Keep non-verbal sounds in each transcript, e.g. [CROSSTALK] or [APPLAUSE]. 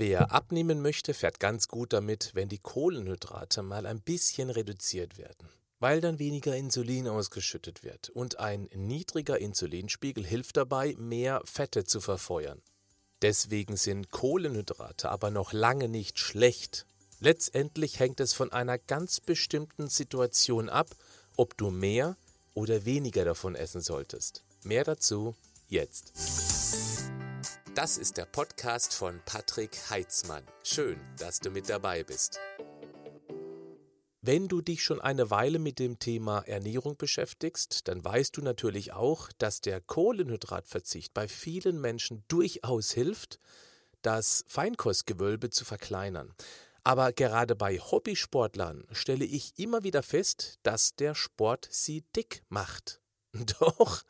Wer abnehmen möchte, fährt ganz gut damit, wenn die Kohlenhydrate mal ein bisschen reduziert werden, weil dann weniger Insulin ausgeschüttet wird und ein niedriger Insulinspiegel hilft dabei, mehr Fette zu verfeuern. Deswegen sind Kohlenhydrate aber noch lange nicht schlecht. Letztendlich hängt es von einer ganz bestimmten Situation ab, ob du mehr oder weniger davon essen solltest. Mehr dazu jetzt. Das ist der Podcast von Patrick Heitzmann. Schön, dass du mit dabei bist. Wenn du dich schon eine Weile mit dem Thema Ernährung beschäftigst, dann weißt du natürlich auch, dass der Kohlenhydratverzicht bei vielen Menschen durchaus hilft, das Feinkostgewölbe zu verkleinern. Aber gerade bei Hobbysportlern stelle ich immer wieder fest, dass der Sport sie dick macht. [LAUGHS] Doch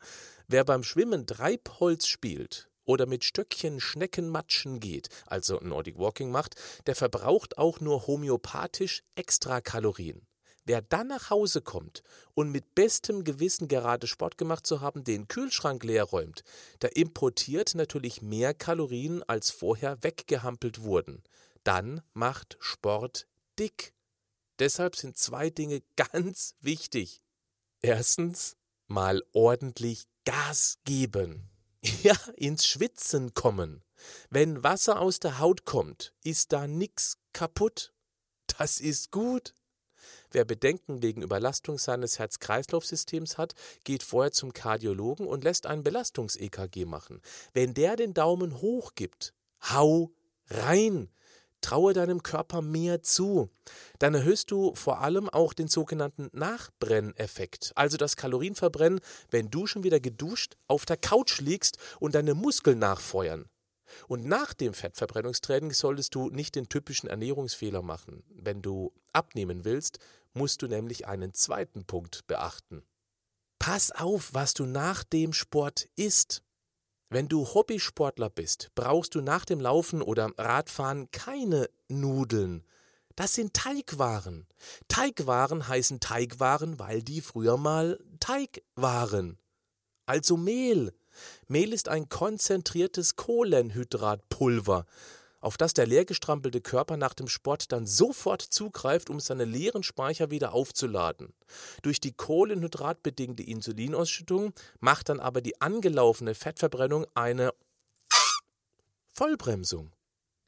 wer beim Schwimmen Treibholz spielt oder mit Stöckchen Schneckenmatschen geht, also Nordic Walking macht, der verbraucht auch nur homöopathisch Extrakalorien. Wer dann nach Hause kommt und mit bestem Gewissen gerade Sport gemacht zu haben, den Kühlschrank leer räumt, der importiert natürlich mehr Kalorien, als vorher weggehampelt wurden. Dann macht Sport dick. Deshalb sind zwei Dinge [LAUGHS] ganz wichtig. Erstens, mal ordentlich Gas geben. [LAUGHS] Ja, ins Schwitzen kommen. Wenn Wasser aus der Haut kommt, ist da nix kaputt. Das ist gut. Wer Bedenken wegen Überlastung seines Herz-Kreislauf-Systems hat, geht vorher zum Kardiologen und lässt ein Belastungs-EKG machen. Wenn der den Daumen hoch gibt, hau rein. Traue deinem Körper mehr zu. Dann erhöhst du vor allem auch den sogenannten Nachbrenneffekt, also das Kalorienverbrennen, wenn du schon wieder geduscht auf der Couch liegst und deine Muskeln nachfeuern. Und nach dem Fettverbrennungstraining solltest du nicht den typischen Ernährungsfehler machen. Wenn du abnehmen willst, musst du nämlich einen zweiten Punkt beachten. Pass auf, was du nach dem Sport isst. Wenn du Hobbysportler bist, brauchst du nach dem Laufen oder Radfahren keine Nudeln. Das sind Teigwaren. Teigwaren heißen Teigwaren, weil die früher mal Teig waren. Also Mehl. Mehl ist ein konzentriertes Kohlenhydratpulver auf das der leergestrampelte Körper nach dem Sport dann sofort zugreift, um seine leeren Speicher wieder aufzuladen. Durch die kohlenhydratbedingte Insulinausschüttung macht dann aber die angelaufene Fettverbrennung eine Vollbremsung.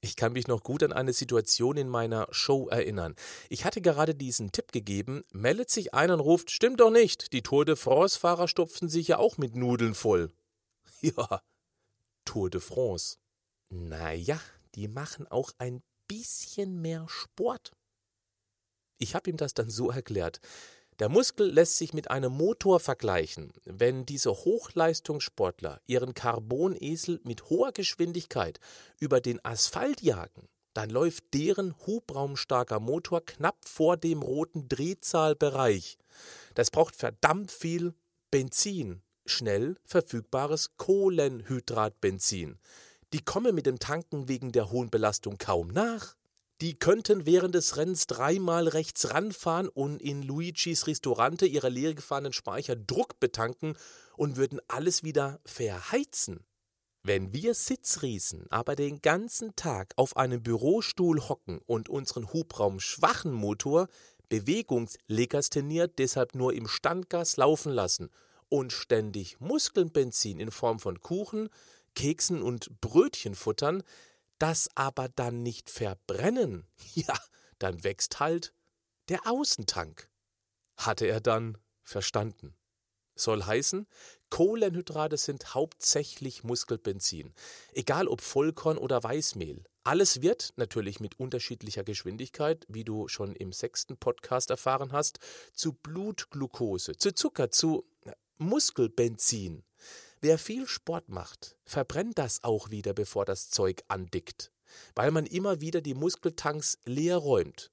Ich kann mich noch gut an eine Situation in meiner Show erinnern. Ich hatte gerade diesen Tipp gegeben, meldet sich einer und ruft, stimmt doch nicht, die Tour de France-Fahrer stopfen sich ja auch mit Nudeln voll. [LAUGHS] Ja, Tour de France. Naja, die machen auch ein bisschen mehr Sport. Ich habe ihm das dann so erklärt. Der Muskel lässt sich mit einem Motor vergleichen. Wenn diese Hochleistungssportler ihren Carbonesel mit hoher Geschwindigkeit über den Asphalt jagen, dann läuft deren hubraumstarker Motor knapp vor dem roten Drehzahlbereich. Das braucht verdammt viel Benzin, schnell verfügbares Kohlenhydratbenzin. Die kommen mit dem Tanken wegen der hohen Belastung kaum nach. Die könnten während des Rennens dreimal rechts ranfahren und in Luigis Restaurante ihre leer gefahrenen Speicher Druck betanken und würden alles wieder verheizen. Wenn wir Sitzriesen aber den ganzen Tag auf einem Bürostuhl hocken und unseren Hubraum schwachen Motor bewegungslegasteniert deshalb nur im Standgas laufen lassen und ständig Muskelbenzin in Form von Kuchen, Keksen und Brötchen futtern, das aber dann nicht verbrennen, [LAUGHS] ja, dann wächst halt der Außentank. Hatte er dann verstanden. Soll heißen, Kohlenhydrate sind hauptsächlich Muskelbenzin, egal ob Vollkorn oder Weißmehl. Alles wird natürlich mit unterschiedlicher Geschwindigkeit, wie du schon im sechsten Podcast erfahren hast, zu Blutglucose, zu Zucker, zu Muskelbenzin. Wer viel Sport macht, verbrennt das auch wieder, bevor das Zeug andickt, weil man immer wieder die Muskeltanks leer räumt.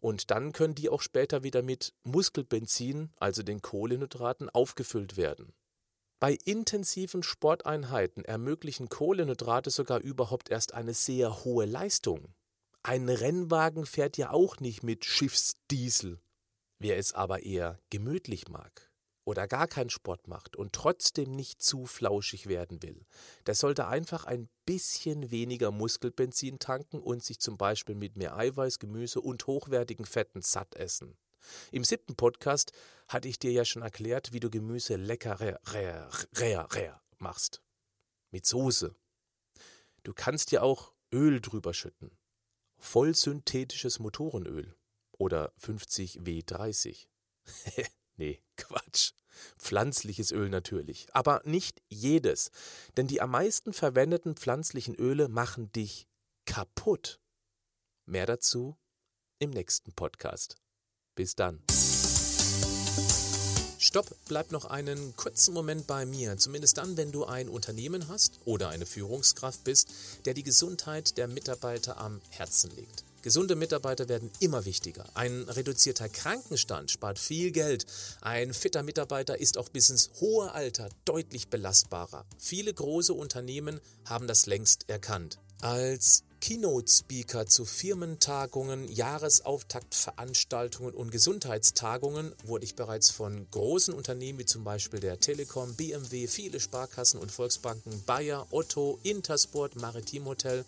Und dann können die auch später wieder mit Muskelbenzin, also den Kohlenhydraten, aufgefüllt werden. Bei intensiven Sporteinheiten ermöglichen Kohlenhydrate sogar überhaupt erst eine sehr hohe Leistung. Ein Rennwagen fährt ja auch nicht mit Schiffsdiesel. Wer es aber eher gemütlich mag, oder gar keinen Sport macht und trotzdem nicht zu flauschig werden will, der sollte einfach ein bisschen weniger Muskelbenzin tanken und sich zum Beispiel mit mehr Eiweiß, Gemüse und hochwertigen Fetten satt essen. Im siebten Podcast hatte ich dir ja schon erklärt, wie du Gemüse leckerer machst. Mit Soße. Du kannst ja auch Öl drüber schütten. Vollsynthetisches Motorenöl oder 50W30. [LAUGHS] nee, Quatsch. Pflanzliches Öl natürlich, aber nicht jedes, denn die am meisten verwendeten pflanzlichen Öle machen dich kaputt. Mehr dazu im nächsten Podcast. Bis dann. Stopp, bleib noch einen kurzen Moment bei mir, zumindest dann, wenn du ein Unternehmen hast oder eine Führungskraft bist, der die Gesundheit der Mitarbeiter am Herzen legt. Gesunde Mitarbeiter werden immer wichtiger. Ein reduzierter Krankenstand spart viel Geld. Ein fitter Mitarbeiter ist auch bis ins hohe Alter deutlich belastbarer. Viele große Unternehmen haben das längst erkannt. Als Keynote-Speaker zu Firmentagungen, Jahresauftaktveranstaltungen und Gesundheitstagungen wurde ich bereits von großen Unternehmen wie zum Beispiel der Telekom, BMW, viele Sparkassen und Volksbanken, Bayer, Otto, Intersport, Maritim Hotel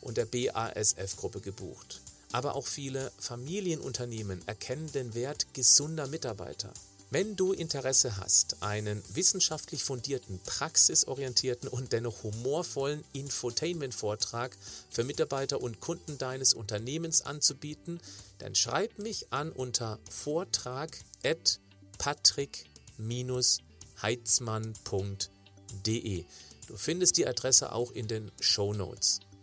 und der BASF-Gruppe gebucht. Aber auch viele Familienunternehmen erkennen den Wert gesunder Mitarbeiter. Wenn du Interesse hast, einen wissenschaftlich fundierten, praxisorientierten und dennoch humorvollen Infotainment-Vortrag für Mitarbeiter und Kunden deines Unternehmens anzubieten, dann schreib mich an unter vortrag@patrick-heitzmann.de. Du findest die Adresse auch in den Show Notes.